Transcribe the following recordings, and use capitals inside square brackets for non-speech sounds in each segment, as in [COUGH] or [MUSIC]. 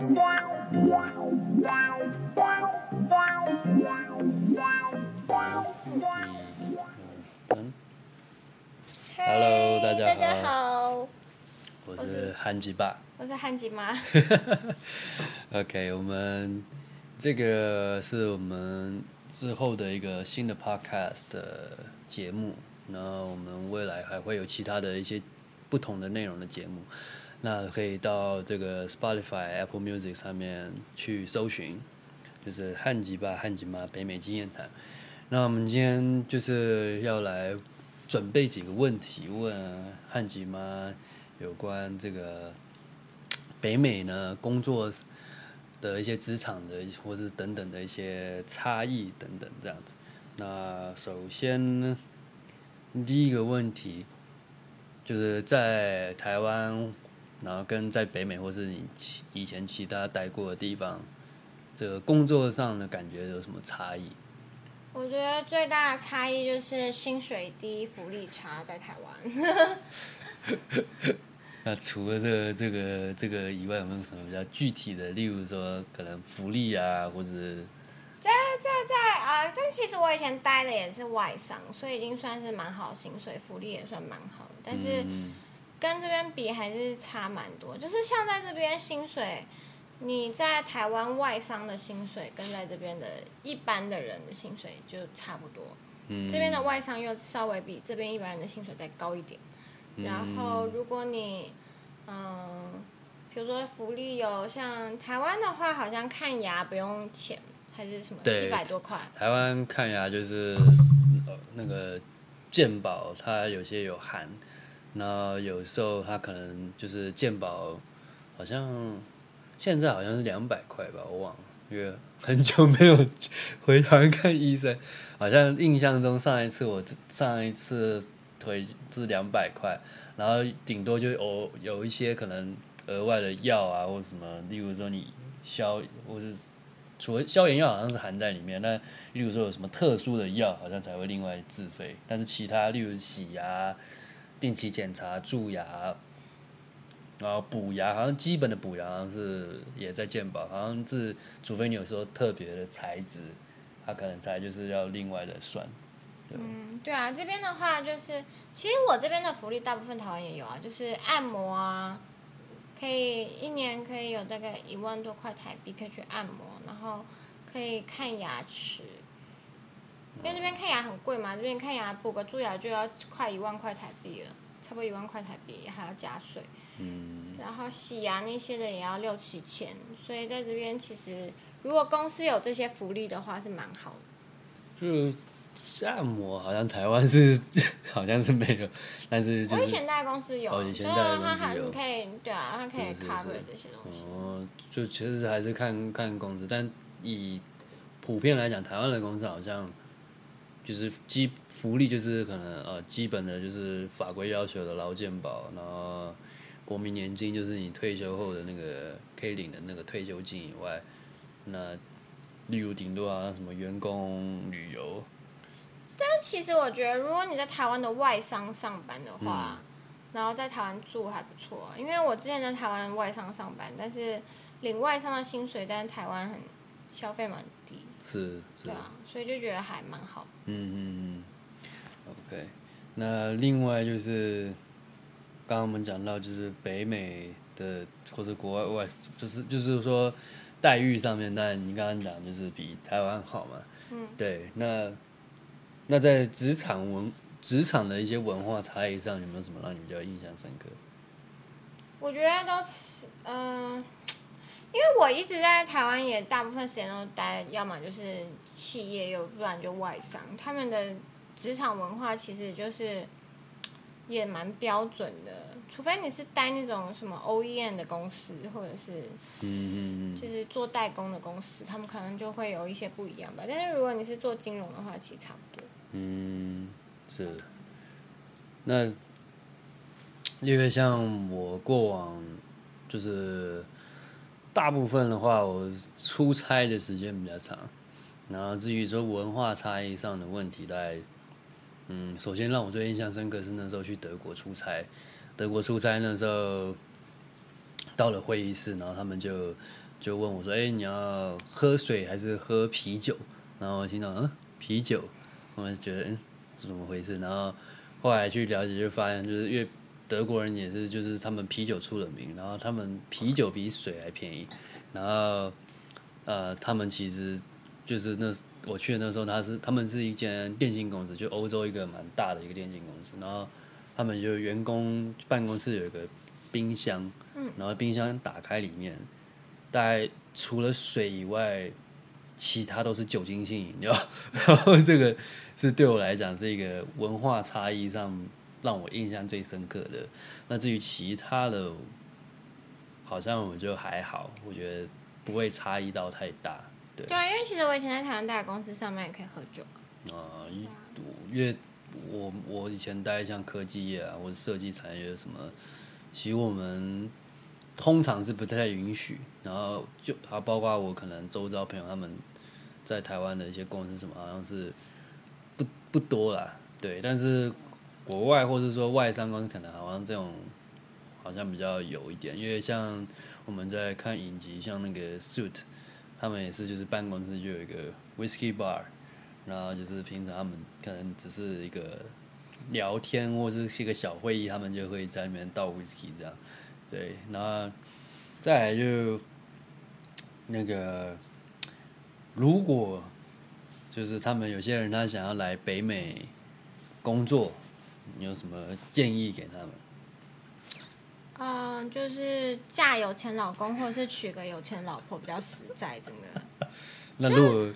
嗯，Hello，大家大家好，我是汉吉爸。我是汉吉妈。[LAUGHS] OK，我们这个是我们之后的一个新的 Podcast 的节目，然后我们未来还会有其他的一些不同的内容的节目，那可以到这个 Spotify、Apple Music 上面去搜寻，就是汉吉吧、汉吉妈北美经验谈。那我们今天就是要来准备几个问题问汉吉妈有关这个 [TSK] 北美呢工作的一些职场的或是等等的一些差异等等这样子。那首先呢，第一个问题就是在台湾，然后跟在北美或是你其以前其他待过的地方，这个工作上的感觉有什么差异？我觉得最大的差异就是薪水低、福利差，在台湾。[LAUGHS] 那除了这个这个这个以外，有没有什么比较具体的？例如说，可能福利啊，或者在在在啊、但其实我以前待的也是外商，所以已经算是蛮好薪水，福利也算蛮好的。但是嗯跟这边比还是差蛮多。就是像在这边薪水，你在台湾外商的薪水跟在这边的一般的人的薪水就差不多。嗯，这边的外商又稍微比这边一般人的薪水再高一点。然后如果你，嗯，比如说福利有像台湾的话，好像看牙不用钱，还是什么对一百多块。台湾看牙就是呃那个健保，它有些有含，那有时候他可能就是健保，好像现在好像是两百块吧，我忘了，因为很久没有回台湾看医生，好像印象中上一次我上一次回是两百块，然后顶多就偶有一些可能额外的药啊或什么，例如说你消或是除了消炎药好像是含在里面，那例如说有什么特殊的药，好像才会另外自费。但是其他，例如洗牙、定期检查、蛀牙，然后补牙，好像基本的补牙好像是也在健保，好像是除非你有时候特别的材质，它可能才就是要另外的算。嗯，对啊，这边的话就是，其实我这边的福利大部分台湾也有啊，就是按摩啊，可以一年可以有大概一万多块台币可以去按摩，然后可以看牙齿，因为这边看牙很贵嘛，这边看牙补个蛀牙就要快一万块台币了，差不多一万块台币还要加税。嗯，然后洗牙那些的也要六七千，所以在这边其实如果公司有这些福利的话是蛮好的。就按摩好像台湾是好像是没有，但是就是我以前在公司有，哦以前所以在公它还司有可以对啊，它可以 cover 是这些东西。哦，就其实还是看看公司，但以普遍来讲，台湾的公司好像就是基福利就是可能呃基本的就是法规要求的劳健保，然后国民年金就是你退休后的那个可以领的那个退休金以外，那例如顶多啊什么员工旅游，但其实我觉得，如果你在台湾的外商上班的嗯话，然后在台湾住还不错，因为我之前在台湾外商上班，但是领外商的薪水，但是台湾很消费蛮低，是是对，啊，所以就觉得还蛮好。嗯嗯嗯，OK。那另外就是，刚刚我们讲到就是北美的或者国外外，就是就是说待遇上面，但你刚刚讲就是比台湾好嘛。嗯。对，那那在职场文职场的一些文化差异上，有没有什么让你比较印象深刻？我觉得都是，嗯、因为我一直在台湾，也大部分时间都待，要么就是企业，又不然就外商。他们的职场文化其实就是也蛮标准的，除非你是待那种什么 OEM 的公司，或者是嗯嗯嗯，就是做代工的公司，他们可能就会有一些不一样吧。但是如果你是做金融的话，其实差不多。嗯，是。那因为像我过往就是大部分的话，我出差的时间比较长。然后至于说文化差异上的问题，大概嗯，首先让我最印象深刻是那时候去德国出差。德国出差那时候到了会议室，然后他们就就问我说：“哎、你要喝水还是喝啤酒？”然后我听到嗯啤酒，我们觉得嗯怎么回事？然后后来去了解就发现，就是因为德国人也是就是他们啤酒出了名，然后他们啤酒比水还便宜，然后呃他们其实就是那我去的那时候，他是他们是一间电信公司，就欧洲一个蛮大的一个电信公司，然后他们就员工办公室有一个冰箱，然后冰箱打开里面，大概除了水以外，其他都是酒精性饮料，[LAUGHS] 然后这个是对我来讲是一个文化差异上让我印象最深刻的。那至于其他的，好像我就还好，我觉得不会差异到太大。对对啊，因为其实我以前在台湾大公司上班也可以喝酒啊。啊、一我因为我我以前待像科技业啊，或者设计产业什么，其实我们通常是不太允许。然后就啊，包括我可能周遭朋友他们在台湾的一些公司什么，好像是不不多啦，对。但是国外或是说外商公司可能好像这种好像比较有一点，因为像我们在看影集，像那个 Suit，他们也是就是办公室就有一个 Whisky Bar。然后就是平常他们可能只是一个聊天或者是一个小会议，他们就会在里面倒 whisky 这样，对，然后再来就那个如果就是他们有些人他想要来北美工作，你有什么建议给他们？嗯，就是嫁有钱老公，或者是娶个有钱老婆比较实在，真的。[LAUGHS] 那如果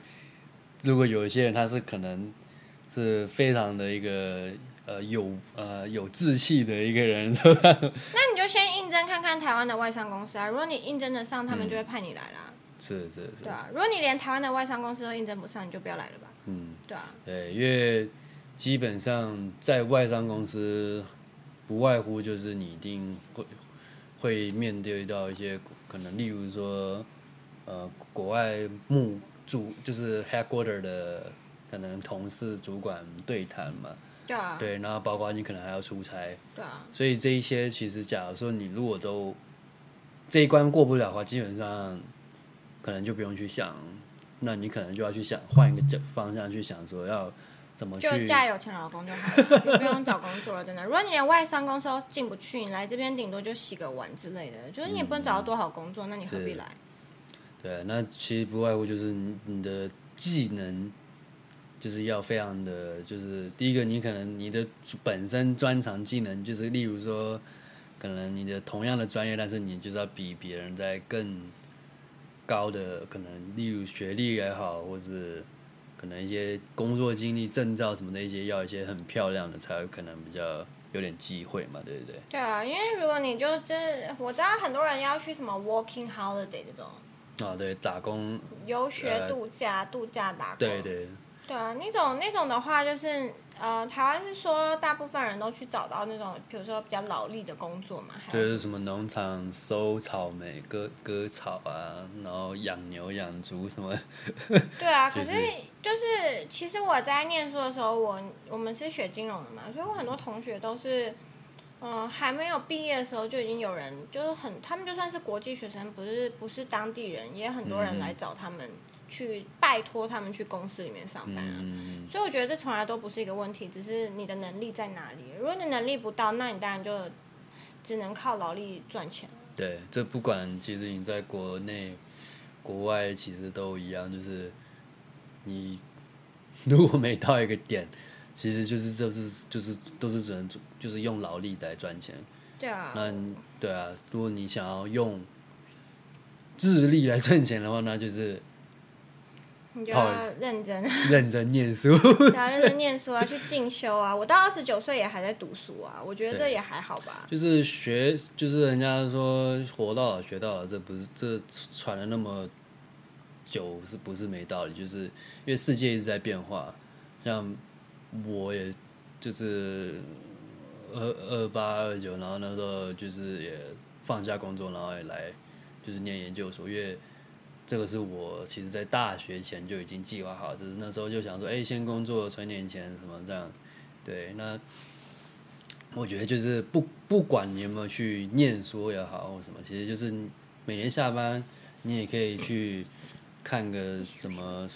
如果有一些人他是可能是非常的一个呃有呃有志气的一个人？[LAUGHS] 那你就先应征看看台湾的外商公司啊，如果你应征得上，他们就会派你来啦。是是是对，啊，如果你连台湾的外商公司都应征不上，你就不要来了吧。嗯。对啊，对，因为基本上在外商公司，不外乎就是你一定会会面对到一些可能，例如说，呃，国外幕主就是 headquarter 的可能同事、主管对谈嘛，对啊，对，然后包括你可能还要出差，对啊，所以这一些其实，假如说你如果都这一关过不了的话，基本上可能就不用去想，那你可能就要去想换一个角方向去想，说要怎么去就嫁有钱老公就好了，[LAUGHS] 就不用找工作了，真的。如果你连外商公司都进不去，你来这边顶多就洗个碗之类的，就是你也不能找到多好工作，那你何必来？对，那其实不外乎就是你你的技能，就是要非常的，就是第一个你可能你的本身专长技能，就是例如说，可能你的同样的专业，但是你就是要比别人在更高的可能，例如学历也好，或是可能一些工作经历、证照什么的一些，要一些很漂亮的，才有可能比较有点机会嘛，对不对？对啊，因为如果你就真，我知道很多人要去什么 working holiday 这种啊，对，打工，游学呃度假、度假打工，对对，对啊，那种那种的话，就是呃，台湾是说大部分人都去找到那种，比如说比较劳力的工作嘛，还就是什么农场收草莓、割割草啊，然后养牛、养猪什么，[LAUGHS] 对啊，可 [LAUGHS] 就是是就是其实我在念书的时候，我我们是学金融的嘛，所以我很多同学都是，嗯、还没有毕业的时候就已经有人就是很，他们就算是国际学生，不是不是当地人，也很多人嗯来找他们去拜托他们去公司里面上班啊。嗯，所以我觉得这从来都不是一个问题，只是你的能力在哪里。如果你能力不到，那你当然就只能靠劳力赚钱。对，这不管其实你在国内、国外其实都一样，就是你如果没到一个点，[LAUGHS] 其实就是就是就是都是只能就是用劳力来赚钱。对啊，那对啊，如果你想要用智力来赚钱的话，那就是你就要认真，[LAUGHS] 认真念书。对啊，认真念书啊，去进修啊。[LAUGHS] 我到二十九岁也还在读书啊，我觉得这也还好吧。就是学，就是人家说活到老学到老，这不是这传了那么久，是不是没道理？就是因为世界一直在变化，像我也就是二二八二九，然后那时候就是也放下工作，然后也来就是念研究所，因为这个是我其实在大学前就已经计划好，只是那时候就想说，哎、先工作存点钱什么这样，对，那。我觉得就是不不管你有没有去念书也好或什么，其实就是每年下班你也可以去看个什么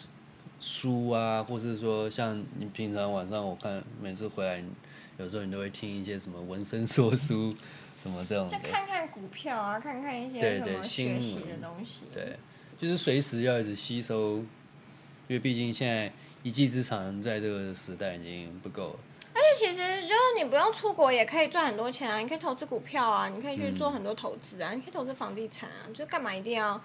书啊，或是说像你平常晚上我看每次回来，有时候你都会听一些什么文生说书什么这种的就，看看股票啊，看看一些什么新学习的东西。对，就是随时要一直吸收，因为毕竟现在一技之长在这个时代已经不够了。而且其实就是你不用出国也可以赚很多钱啊，你可以投资股票啊，你可以去做很多投资啊，你可以投资房地产啊，就干嘛一定要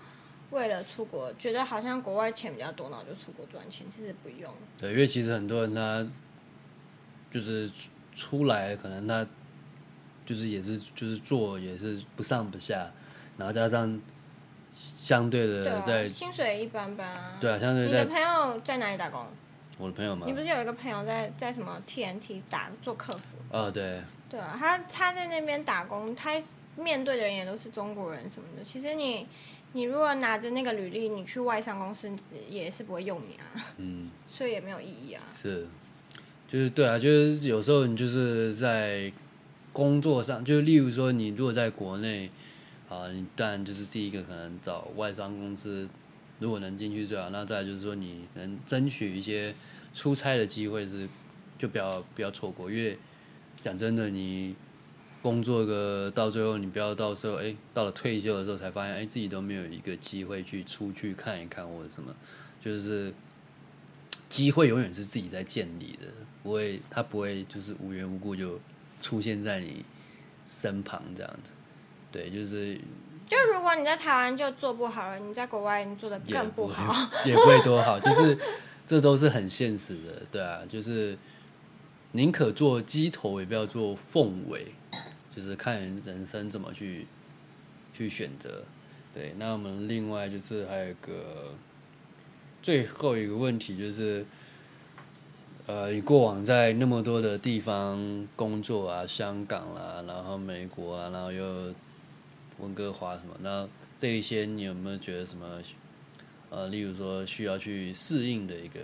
为了出国，觉得好像国外钱比较多，然后就出国赚钱，其实不用。对，因为其实很多人他就是出出来，可能他就是也是就是做也是不上不下，然后加上相对对啊，的在薪水一般般啊。对啊，相对你的在朋友在哪里打工？我的朋友嘛你，不是有一个朋友在在什么 TNT 打做客服？哦对，对啊，他他在那边打工，他面对的人也都是中国人什么的。其实你你如果拿着那个履历，你去外商公司也是不会用你啊，嗯。[LAUGHS] 所以也没有意义啊。是，就是对啊，就是有时候你就是在工作上，就是例如说你如果在国内啊，你当然就是第一个可能找外商公司，如果能进去最好。那再就是说你能争取一些出差的机会是，就不要不要错过，因为讲真的，你工作个到最后，你不要到时候哎、到了退休的时候才发现哎、自己都没有一个机会去出去看一看或者什么，就是。机会永远是自己在建立的，不会，它不会就是无缘无故就出现在你身旁这样子。对，就是就如果你在台湾就做不好了，你在国外你做的更不好。[LAUGHS] 也不会多好，[LAUGHS] 就是这都是很现实的，对啊，就是宁可做鸡头，也不要做凤尾，就是看人生怎么去去选择。对，那我们另外就是还有一个最后一个问题就是，呃，你过往在那么多的地方工作啊，香港啦，然后美国啊，然后又温哥华什么，那这一些你有没有觉得什么？呃，例如说需要去适应的一个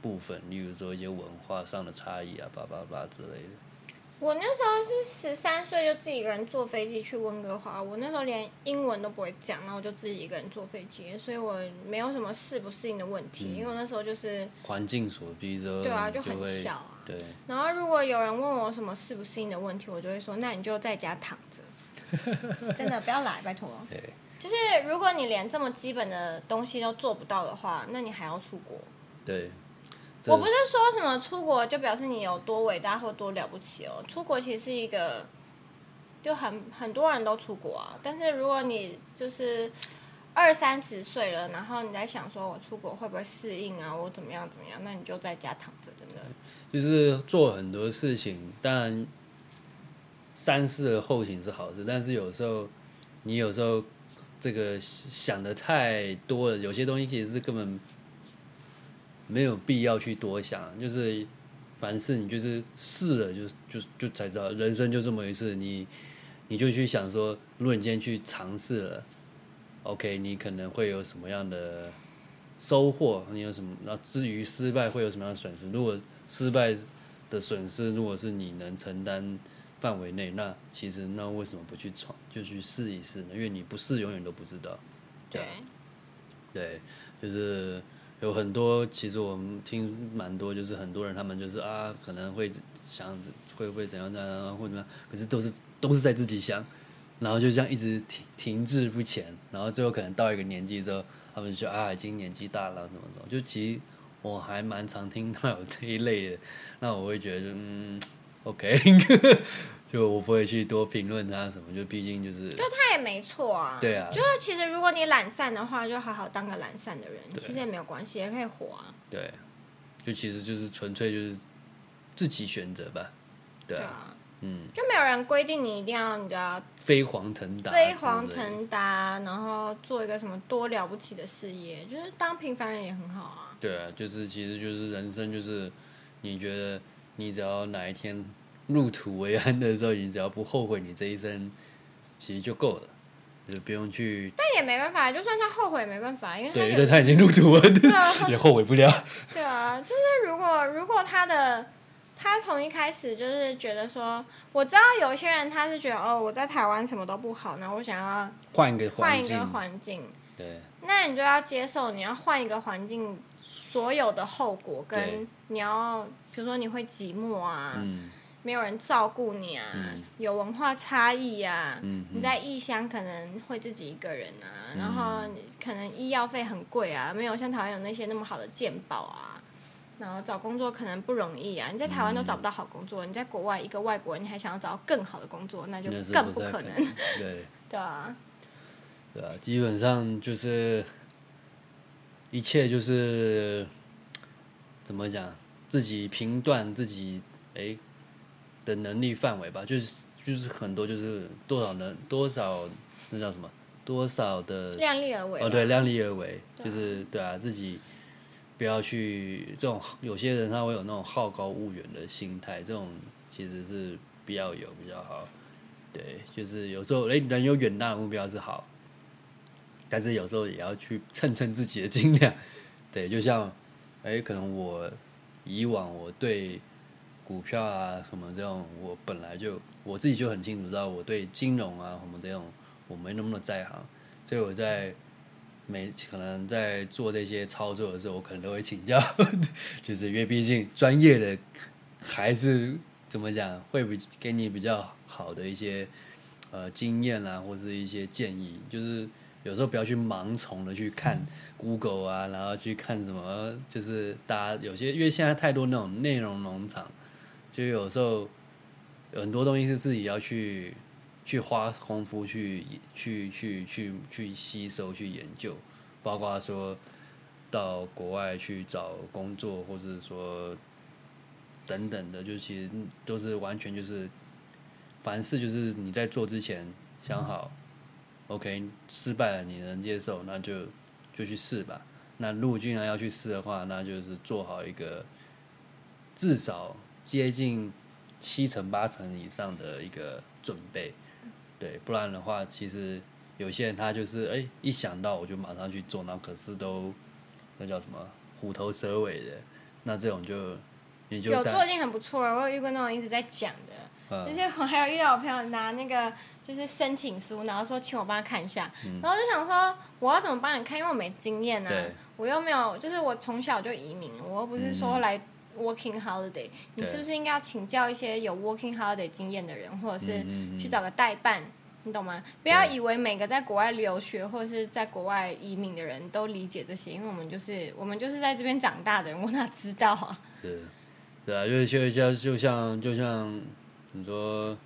部分，例如说一些文化上的差异啊，叭叭叭之类的。我那时候是十三岁就自己一个人坐飞机去温哥华，我那时候连英文都不会讲，然后我就自己一个人坐飞机，所以我没有什么适不适应的问题，因为我那时候就是环境所逼着，对啊，就就很小啊。对，然后如果有人问我什么适不适应的问题，我就会说，那你就在家躺着，[LAUGHS] 真的不要来，拜托。对，就是如果你连这么基本的东西都做不到的话，那你还要出国？对。我不是说什么出国就表示你有多伟大或多了不起哦，出国其实是一个，就很很多人都出国啊。但是如果你就是二三十岁了，然后你在想说我出国会不会适应啊，我怎么样怎么样，那你就在家躺着，真的。就是做很多事情，当然三思而后行是好事，但是有时候你有时候这个想的太多了，有些东西其实是根本没有必要去多想，就是凡事你就是试了就就就才知道，人生就这么一次，你你就去想说，如果你今天去尝试了，OK，你可能会有什么样的收获，你有什么？然后至于失败会有什么样的损失？如果失败的损失如果是你能承担范围内，那其实那为什么不去闯，就去试一试呢？因为你不试，永远都不知道。对，对，就是有很多，其实我们听蛮多，就是很多人他们就是啊，可能会想会不会怎样怎样，或者怎么样，可是都是都是在自己想，然后就这样一直停停滞不前，然后最后可能到一个年纪之后，他们就啊，已经年纪大了，怎么怎么，就其实我还蛮常听到有这一类的，那我会觉得嗯，OK，[LAUGHS] 就我不会去多评论他什么，就毕竟就是就他也没错啊。对啊就是其实如果你懒散的话，就好好当个懒散的人，其实也没有关系，也可以活啊。对，就其实就是纯粹就是自己选择吧，对啊，嗯，就没有人规定你一定要你知道飞黄腾达，飞黄，腾达，然后做一个什么多了不起的事业，就是当平凡人也很好啊。对啊，就是其实就是人生就是，你觉得你只要哪一天入土为安的时候，你只要不后悔你这一生，其实就够了，就不用去但也没办法，就算他后悔也没办法，因为他对，因有为他已经入土了，对啊 [LAUGHS] 也后悔不了。[LAUGHS] 对啊，就是如果如果他的他从一开始就是觉得说，我知道有一些人他是觉得哦，我在台湾什么都不好，然后我想要换一个换一个环境，对那你就要接受你要换一个环境所有的后果，跟你要比如说你会寂寞啊，嗯。没有人照顾你啊，嗯。有文化差异啊，嗯你在异乡可能会自己一个人啊，然后可能医药费很贵啊，没有像台湾有那些那么好的健保啊，然后找工作可能不容易啊，你在台湾都找不到好工作，你在国外一个外国人你还想要找到更好的工作，那就更不可能，对。[LAUGHS] 对啊，对啊，基本上就是一切就是怎么讲，自己评断自己哎的能力范围吧，就是就是很多就是多少能多少那叫什么多少的量力而为。哦对量力而为，就是对啊自己不要去这种有些人他会有那种好高骛远的心态，这种其实是不要有比较好。对，就是有时候哎、人有远大的目标是好，但是有时候也要去称称自己的斤两。对，就像哎、可能我以往我对股票啊什么这种，我本来就我自己就很清楚知道我对金融啊什么这种我没那么的在行，所以我在每可能在做这些操作的时候，我可能都会请教，[LAUGHS] 就是因为毕竟专业的还是怎么讲，会比给你比较好的一些呃经验啦，或是一些建议，就是有时候不要去盲从的去看 Google 啊，然后去看什么，就是大家有些因为现在太多那种内容农场，就有时候有很多东西是自己要去去花功夫去去去去去吸收去研究，包括说到国外去找工作，或者说等等的，就其实都是完全就是凡事就是你在做之前想好、OK，失败了你能接受，那就就去试吧。那如果既然要去试的话，那就是做好一个至少接近七成八成以上的一个准备，对，不然的话，其实有些人他就是哎、一想到我就马上去做，那可是都那叫什么虎头蛇尾的，那这种就有做已经很不错了，我有遇过那种一直在讲的。嗯就是我还有遇到我朋友拿那个就是申请书，然后说请我帮他看一下，然后就想说我要怎么帮你看，因为我没经验呢、嗯对我又没有，就是我从小就移民，我又不是说来 working holiday，、你是不是应该要请教一些有 working holiday 经验的人，或者是去找个代办？你懂吗？不要以为每个在国外留学或者是在国外移民的人都理解这些，因为我们就是我们就是在这边长大的人，我哪知道啊？是，对啊，就是就像就像就像你说，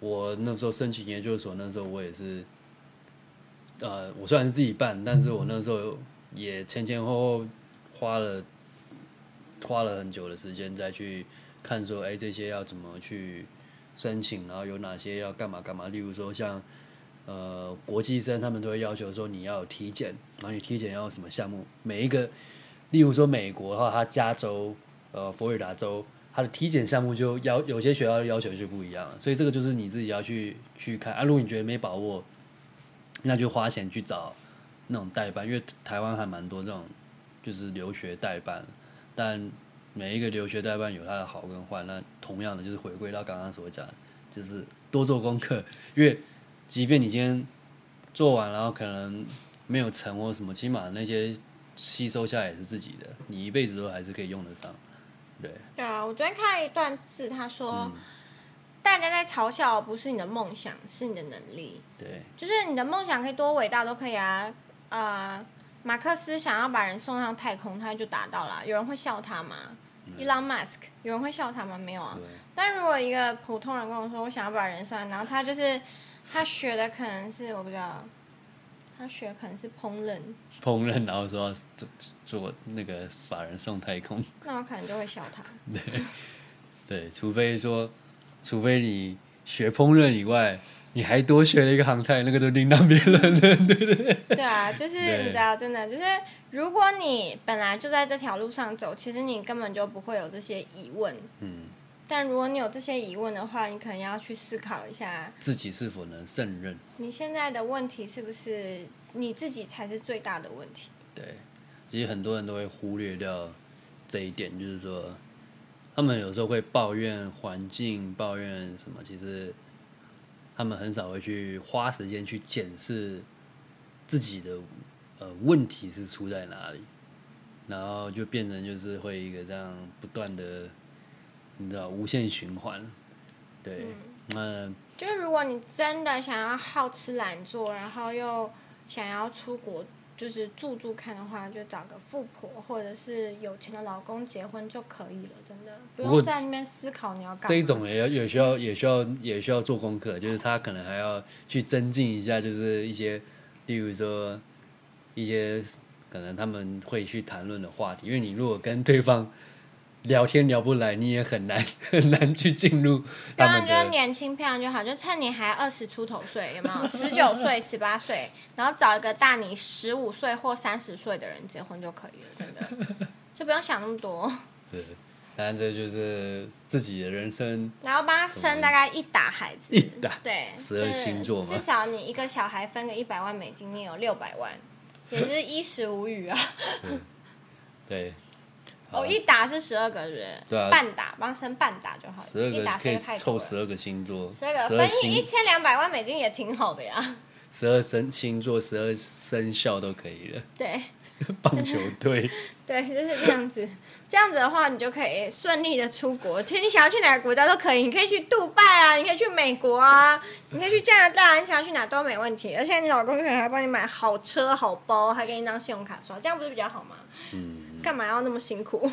我那时候申请研究所，那时候我也是，呃，我虽然是自己办，但是我那时候也前前后后花了花了很久的时间再去看说，哎，这些要怎么去申请，然后有哪些要干嘛干嘛，例如说像。呃，国际生他们都会要求说你要体检，然后你体检要什么项目，每一个，例如说美国的话，它加州、呃佛罗里达州，它的体检项目就要有些学校的要求就不一样，所以这个就是你自己要去去看啊。如果你觉得没把握，那就花钱去找那种代办，因为台湾还蛮多这种就是留学代办，但每一个留学代办有它的好跟坏，那同样的就是回归到刚刚所讲，就是多做功课，因为即便你今天做完，然后可能没有成或什么，起码那些吸收下来也是自己的，你一辈子都还是可以用得上。对，对啊，我昨天看了一段字，他说、嗯大家在嘲笑不是你的梦想，是你的能力。对，就是你的梦想可以多伟大都可以啊。呃，马克思想要把人送上太空，他就达到了。有人会笑他吗、e l o n Musk 有人会笑他吗？没有啊。对，但如果一个普通人跟我说，我想要把人送上，然后他就是他学的可能是我不知道，他学可能是烹饪，烹饪，然后说要做做那个把人送太空，那我可能就会笑他。[LAUGHS] 对，除非说，除非你学烹饪以外，你还多学了一个航太，那个都另当别论了。[LAUGHS] 对对对啊，就是你知道，真的就是，如果你本来就在这条路上走，其实你根本就不会有这些疑问。嗯，但如果你有这些疑问的话，你可能要去思考一下，自己是否能胜任？你现在的问题是不是你自己才是最大的问题？对，其实很多人都会忽略掉这一点，就是说，他们有时候会抱怨环境，抱怨什么，其实他们很少会去花时间去检视自己的呃问题是出在哪里，然后就变成就是会一个这样不断的，你知道无限循环，对，那就是如果你真的想要好吃懒做，然后又想要出国，就是住住看的话，就找个富婆或者是有钱的老公结婚就可以了，真的不用在那边思考你要干嘛。这一种也要也需要也需要也需要做功课，就是他可能还要去增进一下，就是一些，例如说一些可能他们会去谈论的话题，因为你如果跟对方聊天聊不来，你也很难 [LAUGHS] 很难去进入他当然。就是年轻漂亮就好，就趁你还二十出头岁，有没有？[LAUGHS] 十九岁、十八岁，然后找一个大你十五岁或三十岁的人结婚就可以了，真的，[LAUGHS] 就不用想那么多。对，当然这就是自己的人生。然后帮他生大概一打孩子，一打对，十二星座嘛至少你一个小孩分个一百万美金，你有六百万，也是衣食无语啊。对，好哦，一打是十二个人，对啊半打帮生半打就好了，十二一打个可以生太。凑十二个星座，十二个十二分一千两百万美金也挺好的呀。十二生星座、十二生肖都可以了。对 [LAUGHS] 棒球队，[LAUGHS] 对，就是这样子。这样子的话，你就可以顺利的出国。其实你想要去哪个国家都可以，你可以去杜拜啊，你可以去美国啊，你可以去加拿大啊，你想要去哪都没问题。而且你老公可能还帮你买好车好包，还给你一张信用卡刷，这样不是比较好吗？嗯干嘛要那么辛苦？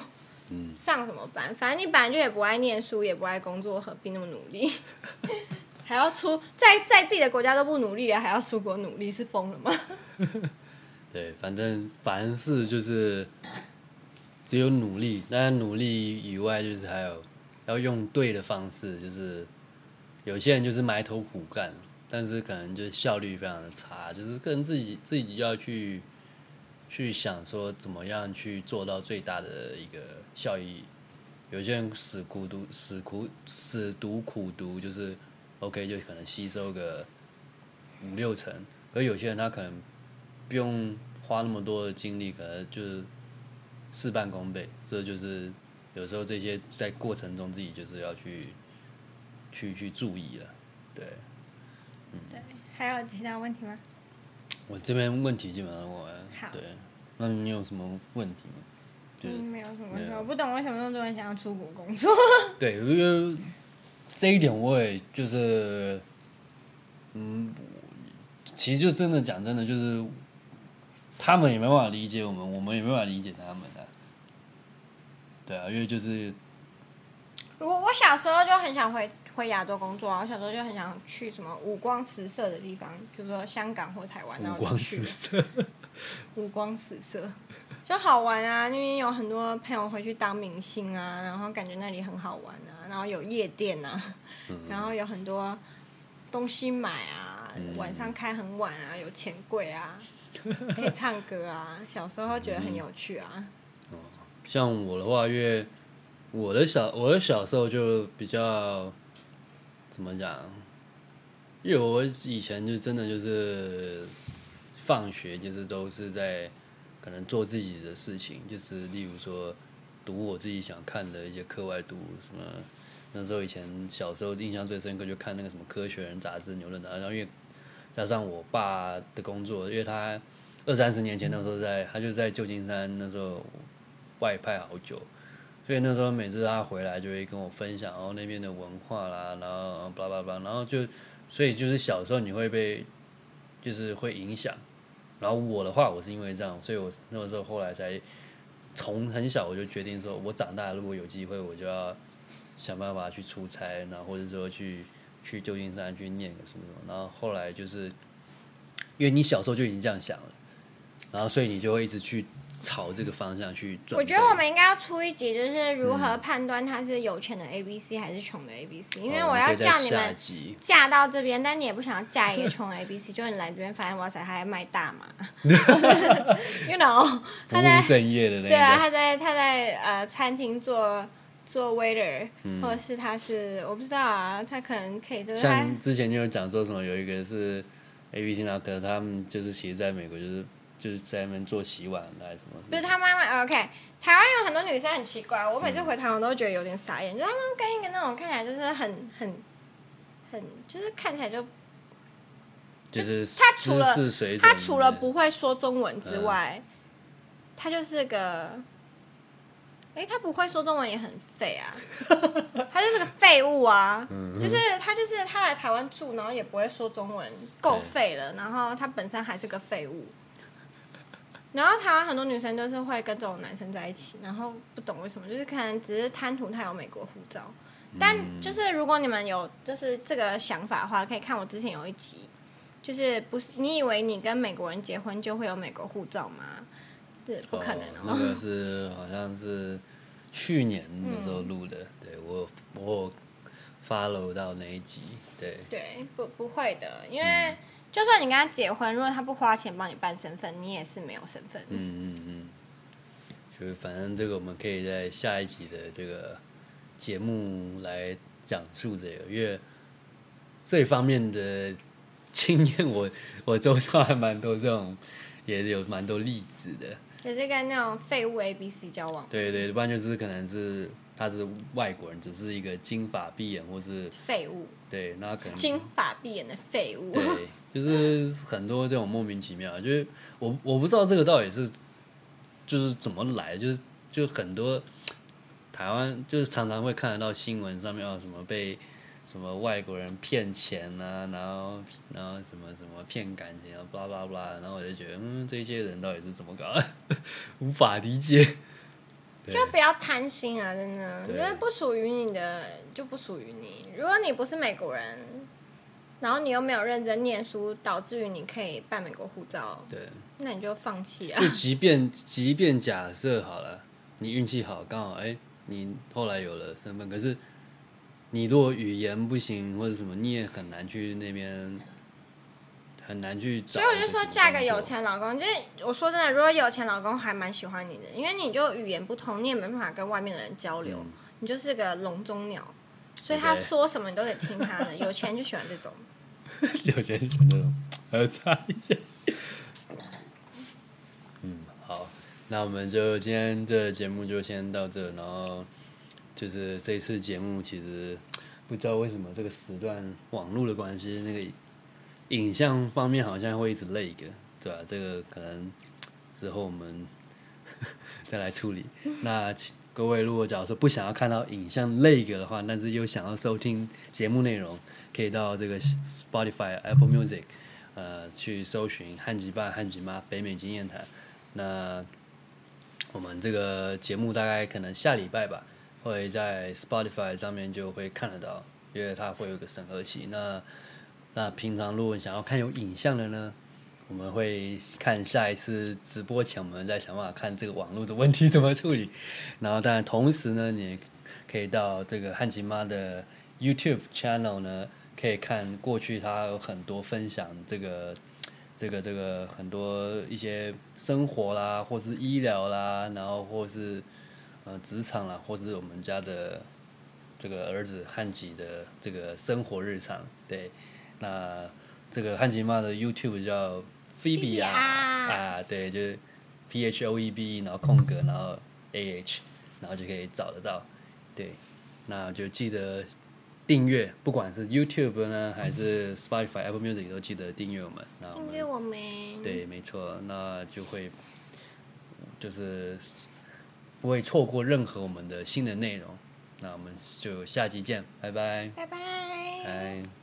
嗯，上什么班？反正你本来就也不爱念书，也不爱工作，何必那么努力？[LAUGHS] 还要出在在自己的国家都不努力了，还要出国努力，是疯了吗？[LAUGHS] 对，反正凡事就是只有努力，当然努力以外，就是还有要用对的方式，就是有些人就是埋头苦干，但是可能就是效率非常的差，就是个人自己自己要去去想说怎么样去做到最大的一个效益。有些人死苦读、死苦、死读苦读，就是 OK，就可能吸收个五六成，而有些人他可能不用花那么多的精力，可能就是事半功倍。这就是有时候这些在过程中自己就是要去去去注意了。对对，还有其他问题吗？我这边问题基本上问完了。对，那你有什么问题吗？就是、嗯，没有什么问题。我不懂为什么那么多人想要出国工作。[LAUGHS] 对，因为这一点我也就是，嗯，其实就真的讲真的，就是他们也没办法理解我们，我们也没办法理解他们啊。对啊，因为就是我我小时候就很想回回亚洲工作啊，我小时候就很想去什么五光十色的地方，比如说香港或台湾，然五光后我就去十。色，五光十色，就好玩啊！那边有很多朋友回去当明星啊，然后感觉那里很好玩啊，然后有夜店啊，[LAUGHS] 然后有很多东西买啊，嗯晚上开很晚啊，有钱柜啊，可以唱歌啊。小时候觉得很有趣啊。像我的话，因为我的小我的小时候就比较怎么讲？因为我以前就真的就是放学就是都是在可能做自己的事情，就是例如说读我自己想看的一些课外读物什么。那时候以前小时候印象最深刻就看那个什么《科学人》杂志、《牛顿杂志》，然后因为加上我爸的工作，因为他二三十年前那时候在，他就在旧金山那时候外派好久，所以那时候每次他回来就会跟我分享，然后那边的文化啦，然后巴拉巴拉，然后就所以就是小时候你会被就是会影响，然后我的话我是因为这样，所以我那个时候后来才从很小我就决定说，我长大如果有机会我就要想办法去出差，然后或者说去去旧金山去念什么什么，然后后来就是因为你小时候就已经这样想了，然后所以你就会一直去朝这个方向去转。我觉得我们应该要出一集，就是如何判断他是有钱的 A B C 还是穷的 A B C，因为哦我要叫你们嫁到这边，但你也不想要嫁一个穷 A B C，[LAUGHS] 就你来这边发现哇塞，他还卖大麻，[LAUGHS] you know，他在务正业的那对啊，他在他在呃餐厅做做 waiter，、或嗯。者是他是我不知道啊，他可能可以就是他像之前就有讲说什么有一个是 A B C，然后可能他们就是其实在美国就是就是在那边做洗碗还是什么？不是他妈妈 OK。台湾有很多女生很奇怪，我每次回台湾都觉得有点傻眼，就他们跟一个那种看起来就是很很很，就是看起来就就是他除了他除了不会说中文之外，他就是个，哎、他不会说中文也很废啊，他就是个废物啊，[LAUGHS] 就是他就是他来台湾住，然后也不会说中文，够废了，然后他本身还是个废物。然后台湾很多女生都是会跟这种男生在一起，然后不懂为什么，就是可能只是贪图他有美国护照。但就是如果你们有就是这个想法的话，可以看我之前有一集，就是不是你以为你跟美国人结婚就会有美国护照吗？这不可能哦。那个是好像是去年的时候录的，对我我有 follow 到那一集，对对，不不会的，因为就算你跟他结婚，如果他不花钱帮你办身份，你也是没有身份。嗯嗯嗯，就是反正这个我们可以在下一集的这个节目来讲述这个，因为这方面的经验我我周遭还蛮多这种，也有蛮多例子的。也是跟那种废物 A B C 交往，对对，不然就是可能是他是外国人，只是一个金发碧眼，或是废物，对，那可能金发碧眼的废物。对，就是很多这种莫名其妙，就是我我不知道这个到底是就是怎么来，就是就很多台湾就是常常会看得到新闻上面有什么被什么外国人骗钱啊，然后然后什么什么骗感情啊，巴拉巴拉巴拉，然后我就觉得嗯，这些人到底是怎么搞的，[LAUGHS] 无法理解。对就不要贪心啊！真的，对真的不属于你的就不属于你。如果你不是美国人，然后你又没有认真念书，导致于你可以办美国护照，对，那你就放弃啊！就即便即便假设好了，你运气好，刚好哎、你后来有了身份，可是你如果语言不行或者什么，你也很难去那边，很难去找所以我。就说嫁个有钱老公，就是我说真的，如果有钱老公还蛮喜欢你的，因为你就语言不通，你也没办法跟外面的人交流，嗯你就是个笼中鸟，所以他说什么你都得听他的。有钱人就喜欢这种。[LAUGHS] 有钱人那种，喝擦一下。嗯，好，那我们就今天这个节目就先到这，然后就是这一次节目其实不知道为什么这个时段网络的关系，那个影像方面好像会一直 lag，对吧、这个可能之后我们 [LAUGHS] 再来处理。那各位如果假如说不想要看到影像 lag 的话，但是又想要收听节目内容，可以到这个 Spotify、Apple Music，呃，去搜寻汉吉爸、汉吉妈北美经验谈。那我们这个节目大概可能下礼拜吧，会在 Spotify 上面就会看得到，因为它会有个审核期。那那平常如果想要看有影像的呢，我们会看下一次直播前，我们再想办法看这个网络的问题怎么处理。[LAUGHS] 然后，当然同时呢，你可以到这个汉吉妈的 YouTube channel 呢，可以看过去他有很多分享这个这个这个很多一些生活啦，或是医疗啦，然后或是呃职场啦，或是我们家的这个儿子汉吉的这个生活日常。对，那这个汉吉妈的 YouTube 叫菲比亚啊啊，对，就是 P H O E B，然后空格，然后 A H，然后就可以找得到。对，那就记得订阅，不管是 YouTube 呢，还是 Spotify、Apple Music 都记得订阅我们。那我们订阅我们。对，没错，那就会就是不会错过任何我们的新的内容。那我们就下期见，拜拜，拜拜。拜。